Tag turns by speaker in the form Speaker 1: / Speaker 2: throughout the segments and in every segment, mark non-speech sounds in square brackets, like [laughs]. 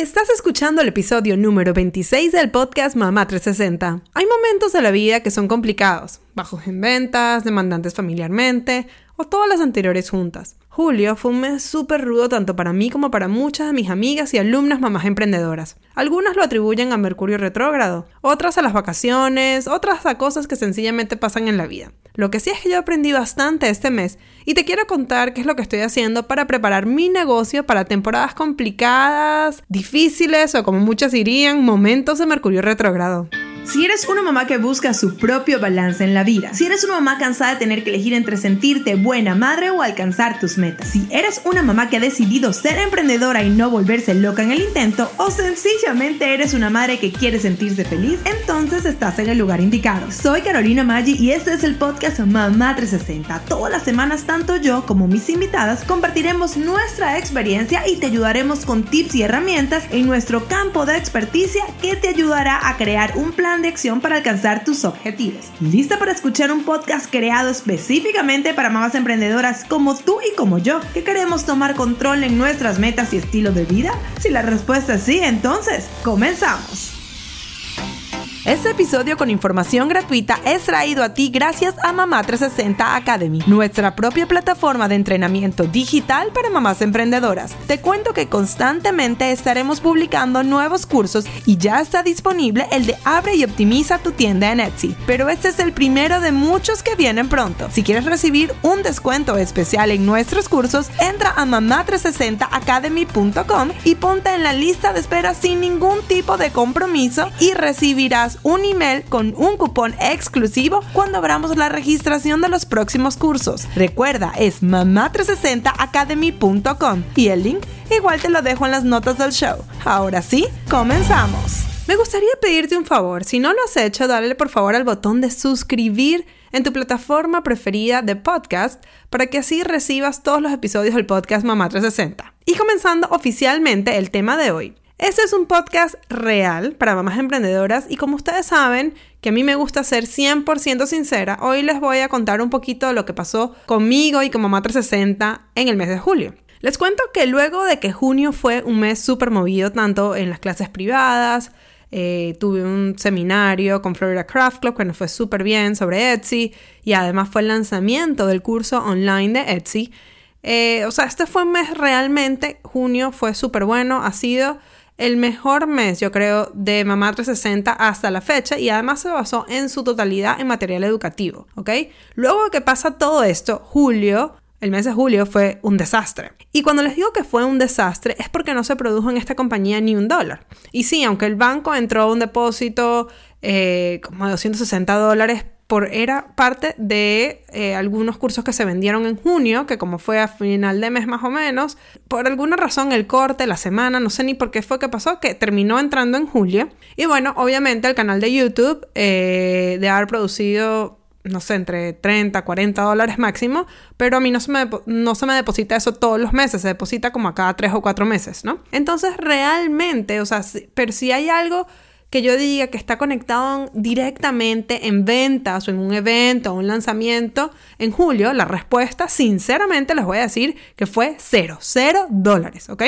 Speaker 1: Estás escuchando el episodio número 26 del podcast Mamá 360. Hay momentos de la vida que son complicados, bajos en ventas, demandantes familiarmente o todas las anteriores juntas. Julio fue un mes súper rudo tanto para mí como para muchas de mis amigas y alumnas mamás emprendedoras. Algunas lo atribuyen a Mercurio retrógrado, otras a las vacaciones, otras a cosas que sencillamente pasan en la vida. Lo que sí es que yo aprendí bastante este mes y te quiero contar qué es lo que estoy haciendo para preparar mi negocio para temporadas complicadas, difíciles o como muchas dirían, momentos de Mercurio retrógrado.
Speaker 2: Si eres una mamá que busca su propio balance en la vida, si eres una mamá cansada de tener que elegir entre sentirte buena madre o alcanzar tus metas, si eres una mamá que ha decidido ser emprendedora y no volverse loca en el intento, o sencillamente eres una madre que quiere sentirse feliz, entonces estás en el lugar indicado. Soy Carolina Maggi y este es el podcast Mamá 360. Todas las semanas, tanto yo como mis invitadas compartiremos nuestra experiencia y te ayudaremos con tips y herramientas en nuestro campo de experticia que te ayudará a crear un plan de acción para alcanzar tus objetivos. ¿Lista para escuchar un podcast creado específicamente para mamás emprendedoras como tú y como yo, que queremos tomar control en nuestras metas y estilo de vida? Si la respuesta es sí, entonces, comenzamos.
Speaker 1: Este episodio con información gratuita es traído a ti gracias a Mamá 360 Academy, nuestra propia plataforma de entrenamiento digital para mamás emprendedoras. Te cuento que constantemente estaremos publicando nuevos cursos y ya está disponible el de Abre y Optimiza tu tienda en Etsy, pero este es el primero de muchos que vienen pronto. Si quieres recibir un descuento especial en nuestros cursos, entra a mamá360academy.com y ponte en la lista de espera sin ningún tipo de compromiso y recibirás un email con un cupón exclusivo cuando abramos la registración de los próximos cursos. Recuerda, es mamá360academy.com y el link igual te lo dejo en las notas del show. Ahora sí, comenzamos. Me gustaría pedirte un favor, si no lo has hecho, dale por favor al botón de suscribir en tu plataforma preferida de podcast para que así recibas todos los episodios del podcast Mamá 360. Y comenzando oficialmente el tema de hoy. Este es un podcast real para mamás emprendedoras y como ustedes saben que a mí me gusta ser 100% sincera, hoy les voy a contar un poquito de lo que pasó conmigo y con Mamá 360 en el mes de julio. Les cuento que luego de que junio fue un mes súper movido tanto en las clases privadas, eh, tuve un seminario con Florida Craft Club que nos fue súper bien sobre Etsy y además fue el lanzamiento del curso online de Etsy. Eh, o sea, este fue un mes realmente, junio fue súper bueno, ha sido el mejor mes, yo creo, de Mamá 360 hasta la fecha y además se basó en su totalidad en material educativo, ¿ok? Luego que pasa todo esto, julio, el mes de julio fue un desastre. Y cuando les digo que fue un desastre es porque no se produjo en esta compañía ni un dólar. Y sí, aunque el banco entró a un depósito eh, como de 260 dólares era parte de eh, algunos cursos que se vendieron en junio, que como fue a final de mes más o menos, por alguna razón el corte, la semana, no sé ni por qué fue que pasó, que terminó entrando en julio. Y bueno, obviamente el canal de YouTube eh, de haber producido no sé, entre 30, 40 dólares máximo, pero a mí no se, me, no se me deposita eso todos los meses, se deposita como a cada 3 o 4 meses, ¿no? Entonces, realmente, o sea, pero si hay algo que yo diga que está conectado directamente en ventas o en un evento o un lanzamiento en julio, la respuesta, sinceramente, les voy a decir que fue cero, cero dólares, ¿ok?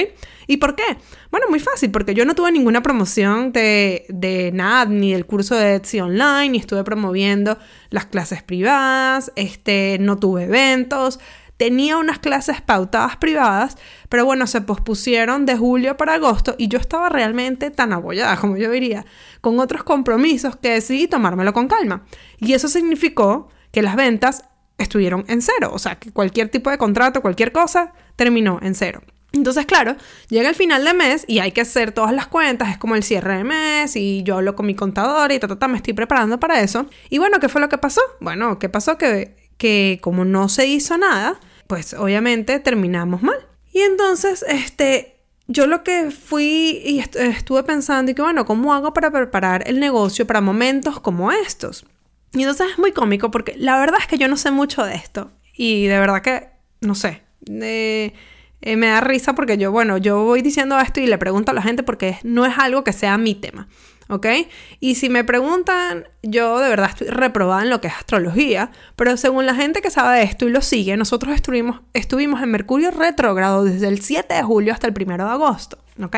Speaker 1: ¿Y por qué? Bueno, muy fácil, porque yo no tuve ninguna promoción de, de nada, ni del curso de Etsy Online, ni estuve promoviendo las clases privadas, este, no tuve eventos, tenía unas clases pautadas privadas, pero bueno, se pospusieron de julio para agosto y yo estaba realmente tan abollada, como yo diría, con otros compromisos que decidí tomármelo con calma. Y eso significó que las ventas estuvieron en cero, o sea, que cualquier tipo de contrato, cualquier cosa, terminó en cero. Entonces, claro, llega el final de mes y hay que hacer todas las cuentas, es como el cierre de mes y yo hablo con mi contador y ta, ta, ta, me estoy preparando para eso. Y bueno, ¿qué fue lo que pasó? Bueno, ¿qué pasó? Que, que como no se hizo nada, pues obviamente terminamos mal. Y entonces, este, yo lo que fui y estuve pensando y que, bueno, ¿cómo hago para preparar el negocio para momentos como estos? Y entonces es muy cómico porque la verdad es que yo no sé mucho de esto. Y de verdad que, no sé, eh, me da risa porque yo, bueno, yo voy diciendo esto y le pregunto a la gente porque no es algo que sea mi tema. ¿Ok? Y si me preguntan, yo de verdad estoy reprobada en lo que es astrología, pero según la gente que sabe de esto y lo sigue, nosotros estuvimos, estuvimos en Mercurio retrógrado desde el 7 de julio hasta el 1 de agosto, ¿ok?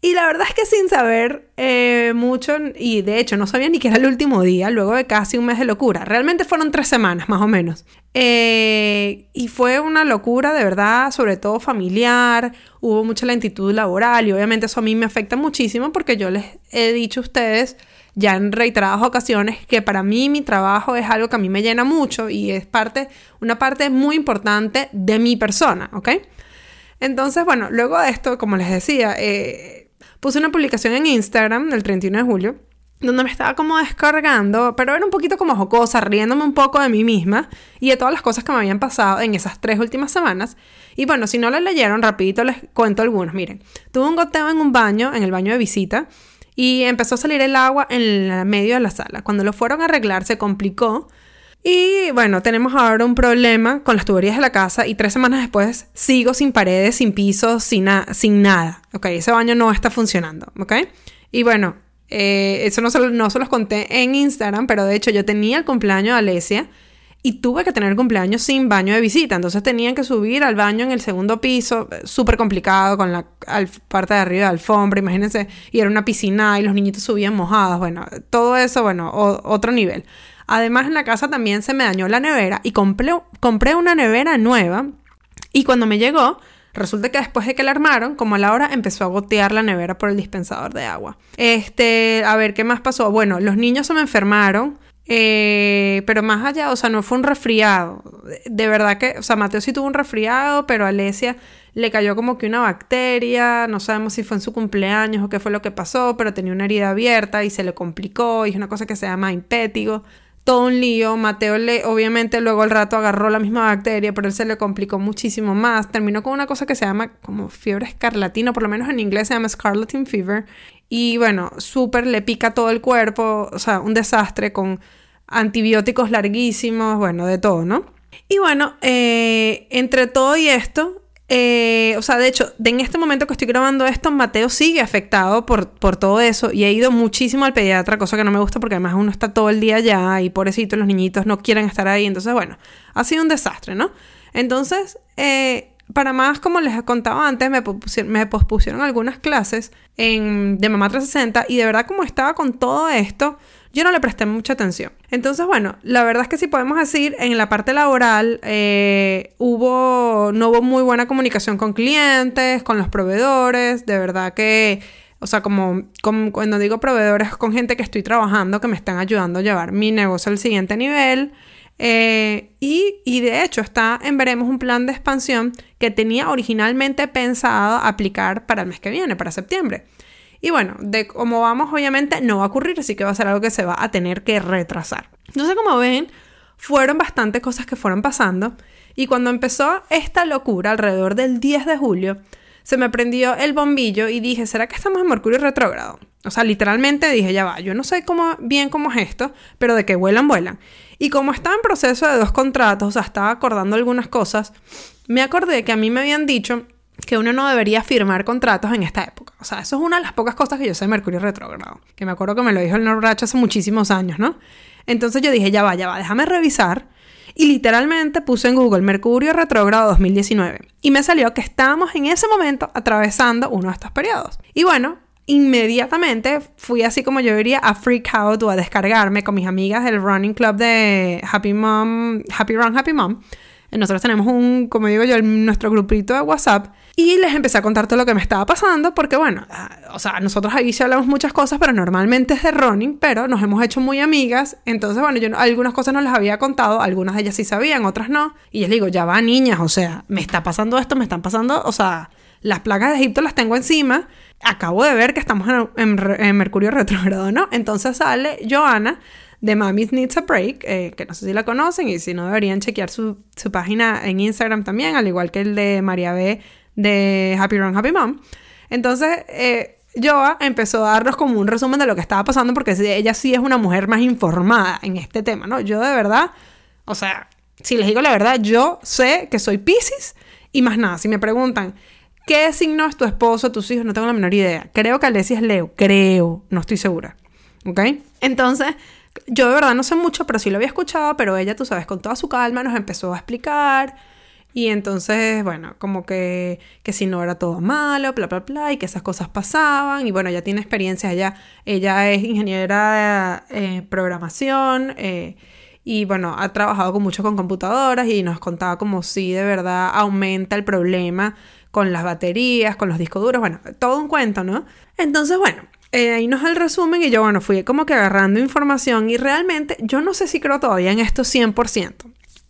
Speaker 1: Y la verdad es que sin saber eh, mucho, y de hecho no sabía ni que era el último día, luego de casi un mes de locura. Realmente fueron tres semanas, más o menos. Eh, y fue una locura, de verdad, sobre todo familiar. Hubo mucha lentitud laboral y obviamente eso a mí me afecta muchísimo porque yo les he dicho a ustedes ya en reiteradas ocasiones que para mí mi trabajo es algo que a mí me llena mucho y es parte, una parte muy importante de mi persona, ¿ok? Entonces, bueno, luego de esto, como les decía, eh, puse una publicación en Instagram el 31 de julio donde me estaba como descargando, pero era un poquito como jocosa, riéndome un poco de mí misma y de todas las cosas que me habían pasado en esas tres últimas semanas. Y bueno, si no la leyeron, rapidito les cuento algunos. Miren, tuve un goteo en un baño, en el baño de visita, y empezó a salir el agua en medio de la sala. Cuando lo fueron a arreglar se complicó y bueno, tenemos ahora un problema con las tuberías de la casa y tres semanas después sigo sin paredes, sin pisos, sin, sin nada. Ok, ese baño no está funcionando. Ok. Y bueno, eh, eso no se, no se los conté en Instagram, pero de hecho yo tenía el cumpleaños de Alesia y tuve que tener el cumpleaños sin baño de visita. Entonces tenían que subir al baño en el segundo piso, súper complicado, con la parte de arriba de alfombra, imagínense, y era una piscina y los niñitos subían mojados. Bueno, todo eso, bueno, otro nivel. Además, en la casa también se me dañó la nevera y compré, compré una nevera nueva. Y cuando me llegó, Resulta que después de que la armaron, como a la hora, empezó a gotear la nevera por el dispensador de agua. Este, a ver, ¿qué más pasó? Bueno, los niños se me enfermaron. Eh, pero más allá, o sea, no fue un resfriado. De verdad que, o sea, Mateo sí tuvo un resfriado, pero Alesia le cayó como que una bacteria, no sabemos si fue en su cumpleaños o qué fue lo que pasó, pero tenía una herida abierta y se le complicó y es una cosa que se llama impétigo todo un lío. Mateo le, obviamente luego al rato agarró la misma bacteria, pero él se le complicó muchísimo más. Terminó con una cosa que se llama como fiebre escarlatina, por lo menos en inglés se llama scarlatin fever. Y bueno, súper le pica todo el cuerpo, o sea, un desastre con antibióticos larguísimos, bueno, de todo, ¿no? Y bueno, eh, entre todo y esto, eh, o sea, de hecho, en este momento que estoy grabando esto, Mateo sigue afectado por, por todo eso y he ido muchísimo al pediatra, cosa que no me gusta porque además uno está todo el día allá y pobrecito, los niñitos no quieren estar ahí. Entonces, bueno, ha sido un desastre, ¿no? Entonces, eh, para más, como les contaba antes, me, me pospusieron algunas clases en, de Mamá 360 y de verdad como estaba con todo esto, yo no le presté mucha atención. Entonces, bueno, la verdad es que si podemos decir, en la parte laboral eh, hubo, no hubo muy buena comunicación con clientes, con los proveedores, de verdad que, o sea, como, cuando digo proveedores, con gente que estoy trabajando, que me están ayudando a llevar mi negocio al siguiente nivel. Eh, y, y, de hecho está en Veremos un plan de expansión que tenía originalmente pensado aplicar para el mes que viene, para septiembre. Y bueno, de cómo vamos, obviamente no va a ocurrir, así que va a ser algo que se va a tener que retrasar. Entonces, como ven, fueron bastantes cosas que fueron pasando. Y cuando empezó esta locura, alrededor del 10 de julio, se me prendió el bombillo y dije, ¿será que estamos en Mercurio retrógrado? O sea, literalmente dije, ya va, yo no sé cómo, bien cómo es esto, pero de que vuelan, vuelan. Y como estaba en proceso de dos contratos, o sea, estaba acordando algunas cosas, me acordé que a mí me habían dicho que uno no debería firmar contratos en esta época. O sea, eso es una de las pocas cosas que yo sé de Mercurio retrógrado. Que me acuerdo que me lo dijo el Norbracho hace muchísimos años, ¿no? Entonces yo dije, ya va, ya va, déjame revisar. Y literalmente puse en Google Mercurio retrógrado 2019. Y me salió que estábamos en ese momento atravesando uno de estos periodos. Y bueno, inmediatamente fui así como yo diría a freak out o a descargarme con mis amigas del running club de Happy Mom, Happy Run, Happy Mom. Nosotros tenemos un, como digo yo, nuestro grupito de WhatsApp y les empecé a contar todo lo que me estaba pasando, porque bueno, ah, o sea, nosotros ahí sí hablamos muchas cosas, pero normalmente es de running, pero nos hemos hecho muy amigas. Entonces, bueno, yo algunas cosas no les había contado, algunas de ellas sí sabían, otras no. Y les digo, ya va, niñas, o sea, me está pasando esto, me están pasando, o sea, las plagas de Egipto las tengo encima. Acabo de ver que estamos en, Mercurio retrógrado, ¿no? Entonces sale Joana de Mommy's Needs a Break, eh, que no sé si la conocen y si no deberían chequear su, su página en Instagram también, al igual que el de María B de Happy Run Happy Mom. Entonces, eh, Joa empezó a darnos como un resumen de lo que estaba pasando porque ella sí es una mujer más informada en este tema, ¿no? Yo de verdad, o sea, si les digo la verdad, yo sé que soy Pisces y más nada. Si me preguntan, ¿qué signo es tu esposo, tus hijos? No tengo la menor idea. Creo que Alessia es Leo, creo, no estoy segura. ¿Ok? Entonces, yo de verdad no sé mucho, pero sí lo había escuchado, pero ella, tú sabes, con toda su calma nos empezó a explicar Y entonces, bueno, como que, que si no era todo malo, bla, bla, bla, y que esas cosas pasaban. Y bueno, ya tiene experiencia, ella, ella es ingeniera de eh, programación. Eh, y bueno, ha trabajado con mucho con computadoras y nos contaba como si de verdad aumenta el problema con las baterías, con los discos duros, bueno, todo un cuento, ¿no? Entonces, bueno, eh, ahí nos el resumen y yo, bueno, fui como que agarrando información y realmente yo no sé si creo todavía en esto 100%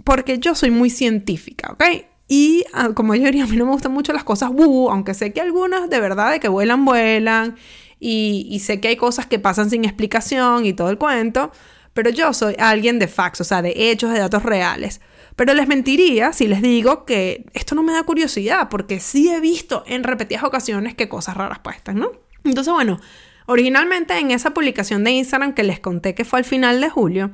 Speaker 1: porque yo soy muy científica, ¿ok? Y ah, como yo diría, a mí no me gustan mucho las cosas woo, aunque sé que algunas de verdad de que vuelan, vuelan, y, sé que hay cosas que pasan sin explicación y todo el cuento, pero yo soy alguien de facts, o sea, de hechos, de datos reales. Pero les mentiría si les digo que esto no me da curiosidad, porque sí he visto en repetidas ocasiones que cosas raras puestas, ¿no? Entonces, bueno, originalmente en esa publicación de Instagram que les conté que fue al final de julio,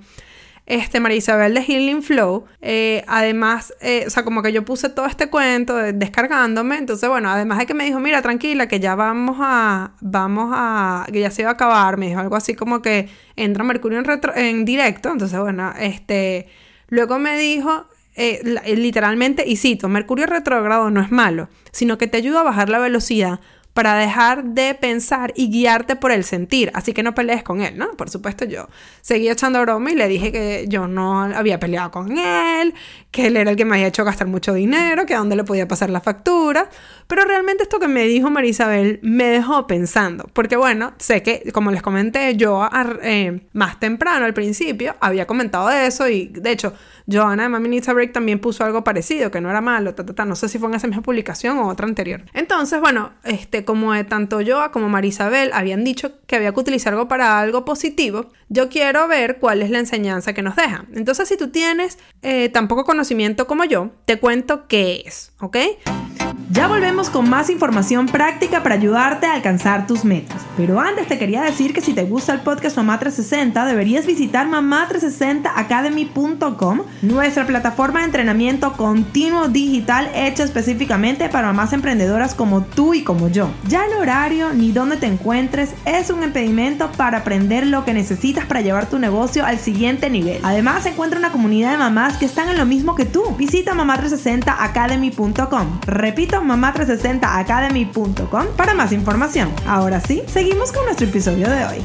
Speaker 1: este, María Isabel de Healing Flow. Eh, además, eh, o sea, como que yo puse todo este cuento descargándome. Entonces, bueno, además de que me dijo, mira, tranquila, que ya vamos a, vamos a, que ya se iba a acabar. Me dijo algo así como que entra Mercurio en, en directo. Entonces, bueno, este, luego me dijo, eh, literalmente, y cito, Mercurio retrógrado no es malo, sino que te ayuda a bajar la velocidad para dejar de pensar y guiarte por el sentir. Así que no pelees con él, ¿no? Por supuesto, yo seguí echando broma y le dije que yo no había peleado con él, que él era el que me había hecho gastar mucho dinero, que a dónde le podía pasar la factura. Pero realmente esto que me dijo Marisabel me dejó pensando. Porque bueno, sé que, como les comenté, yo eh, más temprano al principio había comentado eso y de hecho Johanna de Mami Needs a Break también puso algo parecido, que no era malo, no sé si fue en esa misma publicación o otra anterior. Entonces, bueno, este, como tanto yo como Marisabel habían dicho que había que utilizar algo para algo positivo, yo quiero ver cuál es la enseñanza que nos deja. Entonces, si tú tienes eh, tan poco conocimiento como yo, te cuento qué es, ¿ok?
Speaker 2: Ya volvemos con más información práctica para ayudarte a alcanzar tus metas. Pero antes te quería decir que si te gusta el podcast Mamá 360, deberías visitar mamá360academy.com, nuestra plataforma de entrenamiento continuo digital hecha específicamente para mamás emprendedoras como tú y como yo. Ya el horario ni dónde te encuentres es un impedimento para aprender lo que necesitas para llevar tu negocio al siguiente nivel. Además, encuentra una comunidad de mamás que están en lo mismo que tú. Visita mamá360academy.com. Repito, mamá360academy.com para más información. Ahora sí, seguimos con nuestro episodio de hoy.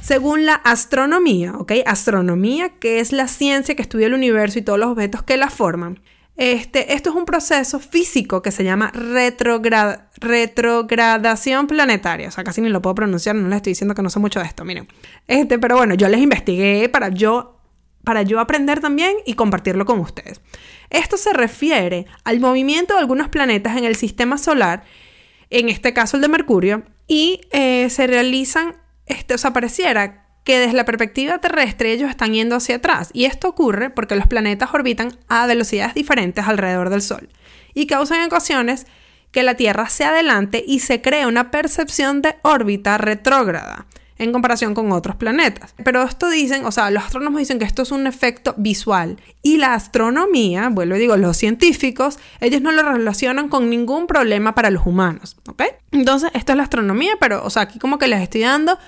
Speaker 1: Según la astronomía, ¿ok? Astronomía, que es la ciencia que estudia el universo y todos los objetos que la forman. Este, esto es un proceso físico que se llama retrogradación planetaria. O sea, casi ni lo puedo pronunciar, no les estoy diciendo que no sé mucho de esto, miren. Este, pero bueno, yo les investigué para yo, para yo aprender también y compartirlo con ustedes. Esto se refiere al movimiento de algunos planetas en el sistema solar, en este caso el de Mercurio, y eh, se realizan, este, o sea, pareciera que desde la perspectiva terrestre ellos están yendo hacia atrás. Y esto ocurre porque los planetas orbitan a velocidades diferentes alrededor del Sol y causan en ocasiones que la Tierra se adelante y se crea una percepción de órbita retrógrada en comparación con otros planetas. Pero esto dicen, o sea, los astrónomos dicen que esto es un efecto visual y la astronomía, vuelvo y digo, los científicos, ellos no lo relacionan con ningún problema para los humanos, ¿ok? Entonces, esto es la astronomía, pero, o sea, aquí como que les estoy dando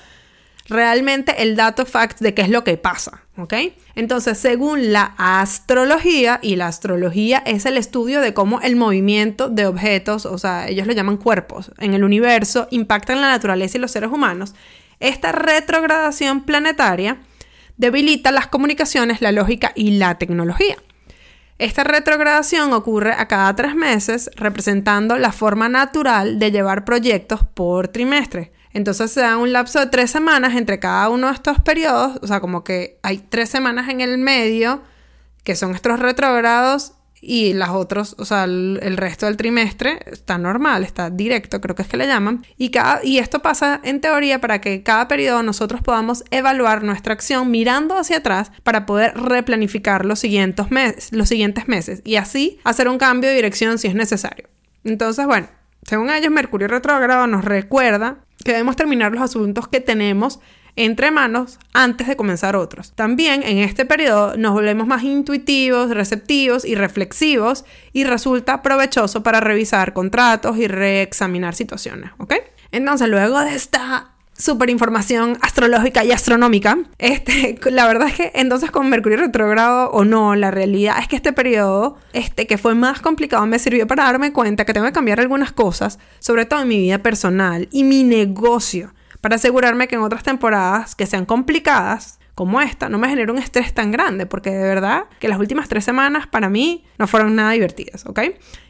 Speaker 1: realmente el dato fact de qué es lo que pasa, ¿ok? Entonces, según la astrología, y la astrología es el estudio de cómo el movimiento de objetos, o sea, ellos lo llaman cuerpos, en el universo, impactan la naturaleza y los seres humanos, esta retrogradación planetaria debilita las comunicaciones, la lógica y la tecnología. Esta retrogradación ocurre a cada tres meses, representando la forma natural de llevar proyectos por trimestre. Entonces se da un lapso de tres semanas entre cada uno de estos periodos, o sea, como que hay tres semanas en el medio, que son estos retrógrados, y las otras, o sea, el, resto del trimestre está normal, está directo, creo que es que le llaman. Y, cada, y esto pasa en teoría para que cada periodo nosotros podamos evaluar nuestra acción mirando hacia atrás para poder replanificar los siguientes, meses, los siguientes meses y así hacer un cambio de dirección si es necesario. Entonces, bueno, según ellos, Mercurio retrógrado nos recuerda que debemos terminar los asuntos que tenemos entre manos antes de comenzar otros. También en este periodo nos volvemos más intuitivos, receptivos y reflexivos y resulta provechoso para revisar contratos y reexaminar situaciones, ¿ok? Entonces, luego de esta super información astrológica y astronómica. Este, [laughs] la verdad es que entonces con Mercurio retrogrado o no, la realidad es que este periodo, este que fue más complicado, me sirvió para darme cuenta que tengo que cambiar algunas cosas, sobre todo en mi vida personal y mi negocio, para asegurarme que en otras temporadas que sean complicadas, como esta, no me genere un estrés tan grande, porque de verdad que las últimas tres semanas para mí no fueron nada divertidas, ¿ok?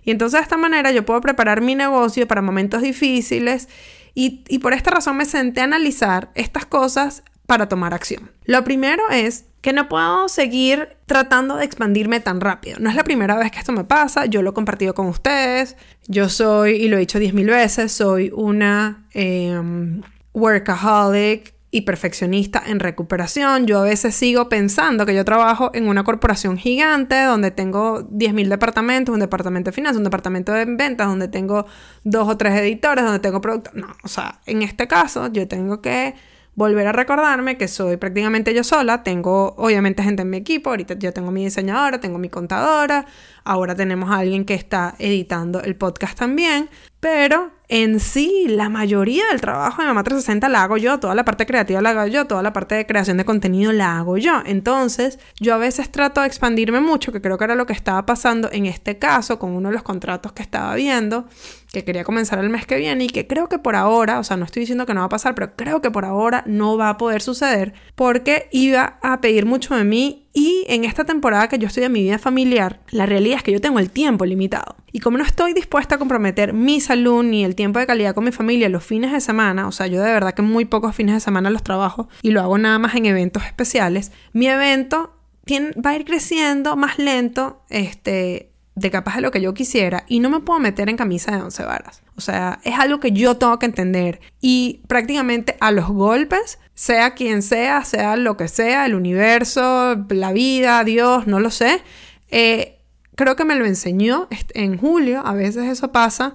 Speaker 1: Y entonces de esta manera yo puedo preparar mi negocio para momentos difíciles y, por esta razón me senté a analizar estas cosas para tomar acción. Lo primero es que no puedo seguir tratando de expandirme tan rápido. No es la primera vez que esto me pasa, yo lo he compartido con ustedes, yo soy, y lo he dicho diez mil veces, soy una em, workaholic, y perfeccionista en recuperación. Yo a veces sigo pensando que yo trabajo en una corporación gigante donde tengo 10.000 departamentos, un departamento de finanzas, un departamento de ventas, donde tengo dos o tres editores, donde tengo productos. No, o sea, en este caso yo tengo que volver a recordarme que soy prácticamente yo sola. Tengo obviamente gente en mi equipo. Ahorita yo tengo mi diseñadora, tengo mi contadora. Ahora tenemos a alguien que está editando el podcast también. Pero en sí, la mayoría del trabajo de Mamá 360 la hago yo, toda la parte creativa la hago yo, toda la parte de creación de contenido la hago yo. Entonces, yo a veces trato de expandirme mucho, que creo que era lo que estaba pasando en este caso con uno de los contratos que estaba viendo, que quería comenzar el mes que viene y que creo que por ahora, o sea, no estoy diciendo que no va a pasar, pero creo que por ahora no va a poder suceder porque iba a pedir mucho de mí y en esta temporada que yo estoy en mi vida familiar, la realidad es que yo tengo el tiempo limitado. Y como no estoy dispuesta a comprometer mi salud ni el tiempo de calidad con mi familia los fines de semana, o sea, yo de verdad que muy pocos fines de semana los trabajo y lo hago nada más en eventos especiales, mi evento va a ir creciendo más lento, este, de capaz de lo que yo quisiera y no me puedo meter en camisa de once varas. O sea, es algo que yo tengo que entender y prácticamente a los golpes, sea quien sea, sea lo que sea, el universo, la vida, Dios, no lo sé, eh, creo que me lo enseñó en julio, a veces eso pasa.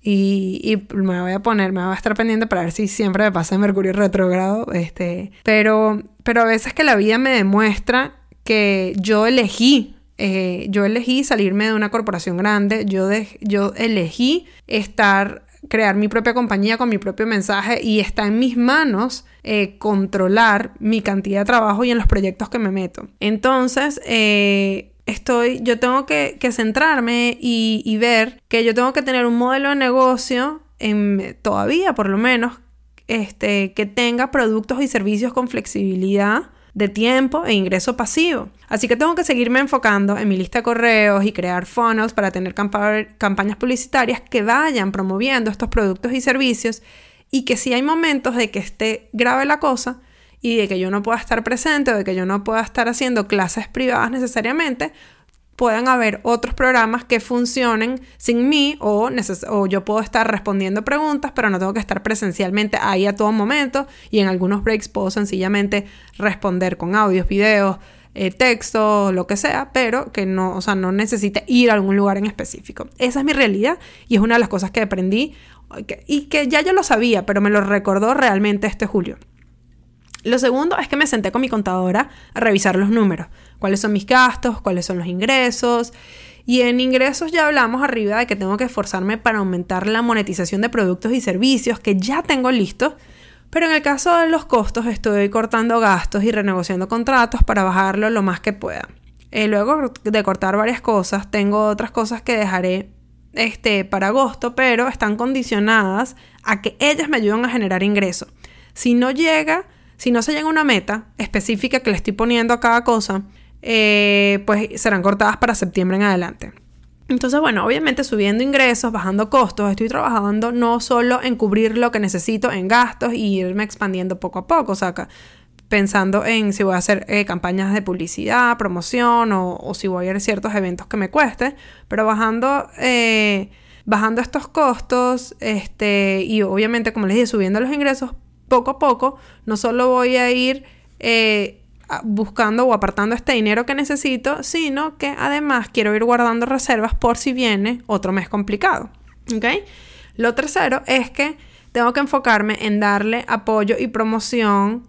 Speaker 1: Y, me voy a poner, me voy a estar pendiente para ver si siempre me pasa Mercurio retrógrado. Este, pero, pero a veces que la vida me demuestra que yo elegí eh, yo elegí salirme de una corporación grande, yo, elegí estar, crear mi propia compañía con mi propio mensaje y está en mis manos eh, controlar mi cantidad de trabajo y en los proyectos que me meto. Entonces, eh, estoy, yo tengo que, centrarme y, ver que yo tengo que tener un modelo de negocio en, todavía, por lo menos, este, que tenga productos y servicios con flexibilidad de tiempo e ingreso pasivo. Así que tengo que seguirme enfocando en mi lista de correos y crear funnels para tener campañas publicitarias que vayan promoviendo estos productos y servicios y que si hay momentos de que esté grave la cosa y de que yo no pueda estar presente o de que yo no pueda estar haciendo clases privadas necesariamente, puedan haber otros programas que funcionen sin mí o, yo puedo estar respondiendo preguntas, pero no tengo que estar presencialmente ahí a todo momento y en algunos breaks puedo sencillamente responder con audios, videos, eh, texto, lo que sea, pero que no, o sea, no necesite ir a algún lugar en específico. Esa es mi realidad y es una de las cosas que aprendí y que ya yo lo sabía, pero me lo recordó realmente este julio. Lo segundo es que me senté con mi contadora a revisar los números. Cuáles son mis gastos, cuáles son los ingresos. Y en ingresos ya hablamos arriba de que tengo que esforzarme para aumentar la monetización de productos y servicios que ya tengo listos. Pero en el caso de los costos estoy cortando gastos y renegociando contratos para bajarlo lo más que pueda. Eh, luego de cortar varias cosas, tengo otras cosas que dejaré este, para agosto, pero están condicionadas a que ellas me ayuden a generar ingresos. Si no llega, si no se llega a una meta específica que le estoy poniendo a cada cosa, eh, pues serán cortadas para septiembre en adelante. Entonces, bueno, obviamente subiendo ingresos, bajando costos, estoy trabajando no solo en cubrir lo que necesito en gastos y irme expandiendo poco a poco, o sea, pensando en si voy a hacer eh, campañas de publicidad, promoción o, si voy a ir a ciertos eventos que me cueste, pero bajando, eh, bajando estos costos este, y obviamente, como les dije, subiendo los ingresos poco a poco, no solo voy a ir eh, buscando o apartando este dinero que necesito, sino que además quiero ir guardando reservas por si viene otro mes complicado. ¿Ok? Lo tercero es que tengo que enfocarme en darle apoyo y promoción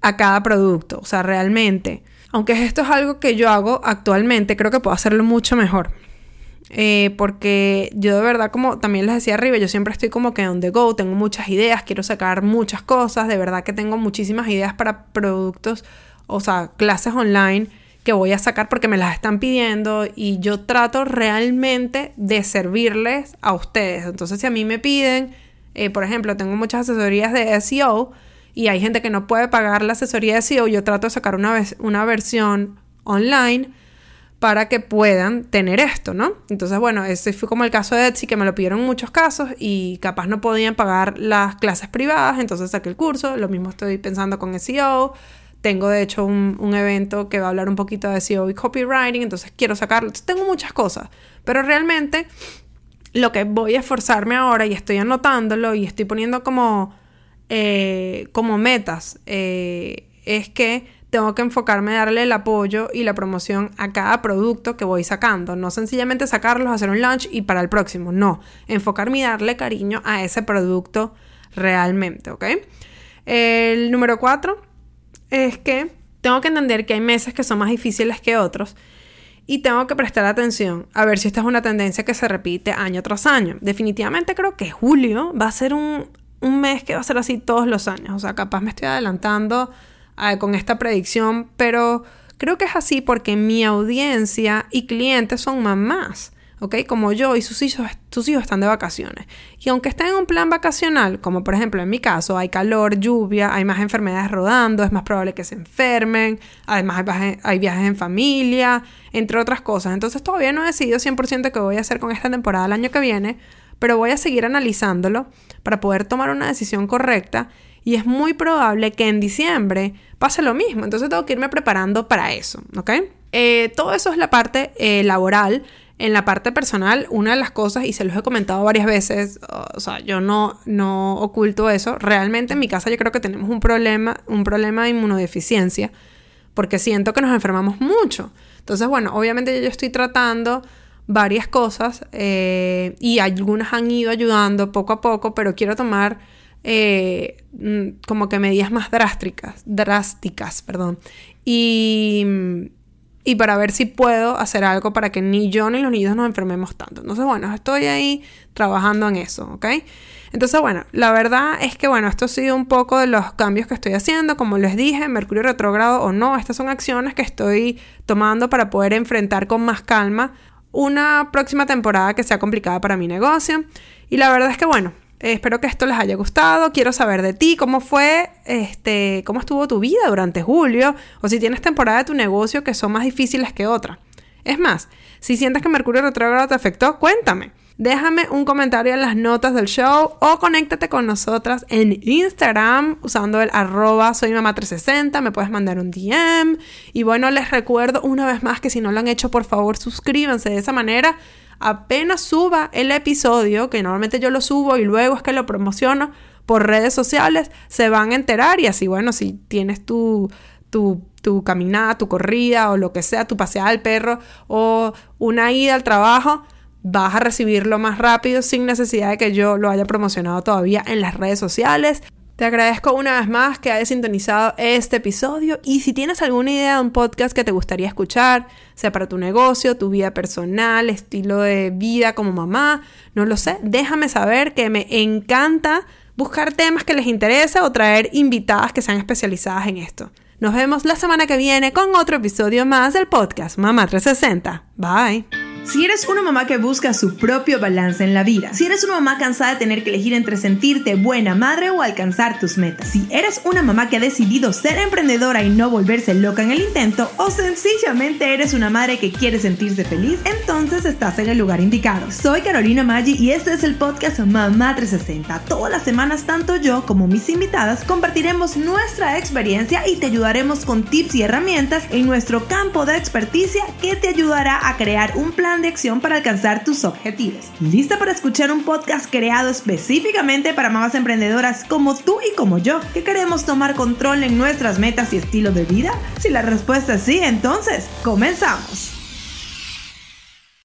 Speaker 1: a cada producto. O sea, realmente, aunque esto es algo que yo hago actualmente, creo que puedo hacerlo mucho mejor. Eh, porque yo de verdad, como también les decía arriba, yo siempre estoy como que on the go, tengo muchas ideas, quiero sacar muchas cosas, de verdad que tengo muchísimas ideas para productos, o sea, clases online que voy a sacar porque me las están pidiendo y yo trato realmente de servirles a ustedes. Entonces, si a mí me piden, eh, por ejemplo, tengo muchas asesorías de SEO y hay gente que no puede pagar la asesoría de SEO, yo trato de sacar una, una versión online para que puedan tener esto, ¿no? Entonces, bueno, ese fue como el caso de Etsy, que me lo pidieron en muchos casos y capaz no podían pagar las clases privadas, entonces saqué el curso, lo mismo estoy pensando con SEO, tengo de hecho un, un, evento que va a hablar un poquito de SEO y copywriting, entonces quiero sacarlo, tengo muchas cosas, pero realmente lo que voy a esforzarme ahora y estoy anotándolo y estoy poniendo como, eh, como metas, eh, es que tengo que enfocarme a darle el apoyo y la promoción a cada producto que voy sacando. No sencillamente sacarlos, hacer un launch y para el próximo. No, enfocarme y darle cariño a ese producto realmente, ¿ok? El número cuatro es que tengo que entender que hay meses que son más difíciles que otros y tengo que prestar atención a ver si esta es una tendencia que se repite año tras año. Definitivamente creo que julio va a ser un, un mes que va a ser así todos los años. O sea, capaz me estoy adelantando con esta predicción, pero creo que es así porque mi audiencia y clientes son mamás. ¿ok? Como yo y sus hijos, sus hijos están de vacaciones. Y aunque estén en un plan vacacional, como por ejemplo en mi caso, hay calor, lluvia, hay más enfermedades rodando, es más probable que se enfermen, además hay, viajes en familia, entre otras cosas. Entonces todavía no he decidido 100% qué voy a hacer con esta temporada el año que viene, pero voy a seguir analizándolo para poder tomar una decisión correcta y es muy probable que en diciembre pase lo mismo. Entonces tengo que irme preparando para eso, ¿ok? Eh, todo eso es la parte eh, laboral. En la parte personal, una de las cosas, y se los he comentado varias veces, o sea, yo no, no oculto eso, realmente en mi casa yo creo que tenemos un problema, un problema de inmunodeficiencia, porque siento que nos enfermamos mucho. Entonces, bueno, obviamente yo estoy tratando varias cosas eh, y algunas han ido ayudando poco a poco, pero quiero tomar eh, mm, como que medidas más drásticas, drásticas, perdón. Y, y para ver si puedo hacer algo para que ni yo ni los niños nos enfermemos tanto. Entonces, bueno, estoy ahí trabajando en eso, ¿ok? Entonces, bueno, la verdad es que, bueno, esto ha sido un poco de los cambios que estoy haciendo. Como les dije, Mercurio retrógrado o no, estas son acciones que estoy tomando para poder enfrentar con más calma una próxima temporada que sea complicada para mi negocio. Y la verdad es que, bueno, espero que esto les haya gustado. Quiero saber de ti cómo fue, este, cómo estuvo tu vida durante julio o si tienes temporada de tu negocio que son más difíciles que otra. Es más, si sientes que Mercurio retrógrado te afectó, cuéntame. Déjame un comentario en las notas del show o conéctate con nosotras en Instagram usando el arroba soy mamá 360. Me puedes mandar un DM. Y bueno, les recuerdo una vez más que si no lo han hecho, por favor suscríbanse. De esa manera apenas suba el episodio, que normalmente yo lo subo y luego es que lo promociono por redes sociales, se van a enterar y así, bueno, si tienes tu, tu, tu caminada, tu corrida o lo que sea, tu paseada al perro o una ida al trabajo, vas a recibirlo más rápido sin necesidad de que yo lo haya promocionado todavía en las redes sociales. Te agradezco una vez más que hayas sintonizado este episodio y si tienes alguna idea de un podcast que te gustaría escuchar, sea para tu negocio, tu vida personal, estilo de vida como mamá, no lo sé, déjame saber que me encanta buscar temas que les interese o traer invitadas que sean especializadas en esto. Nos vemos la semana que viene con otro episodio más del podcast Mamá 360. Bye.
Speaker 2: Si eres una mamá que busca su propio balance en la vida, si eres una mamá cansada de tener que elegir entre sentirte buena madre o alcanzar tus metas, si eres una mamá que ha decidido ser emprendedora y no volverse loca en el intento, o sencillamente eres una madre que quiere sentirse feliz, entonces estás en el lugar indicado. Soy Carolina Maggi y este es el podcast Mamá 360. Todas las semanas, tanto yo como mis invitadas compartiremos nuestra experiencia y te ayudaremos con tips y herramientas en nuestro campo de experticia que te ayudará a crear un plan de acción para alcanzar tus objetivos. ¿Lista para escuchar un podcast creado específicamente para mamás emprendedoras como tú y como yo, que queremos tomar control en nuestras metas y estilo de vida? Si la respuesta es sí, entonces comenzamos.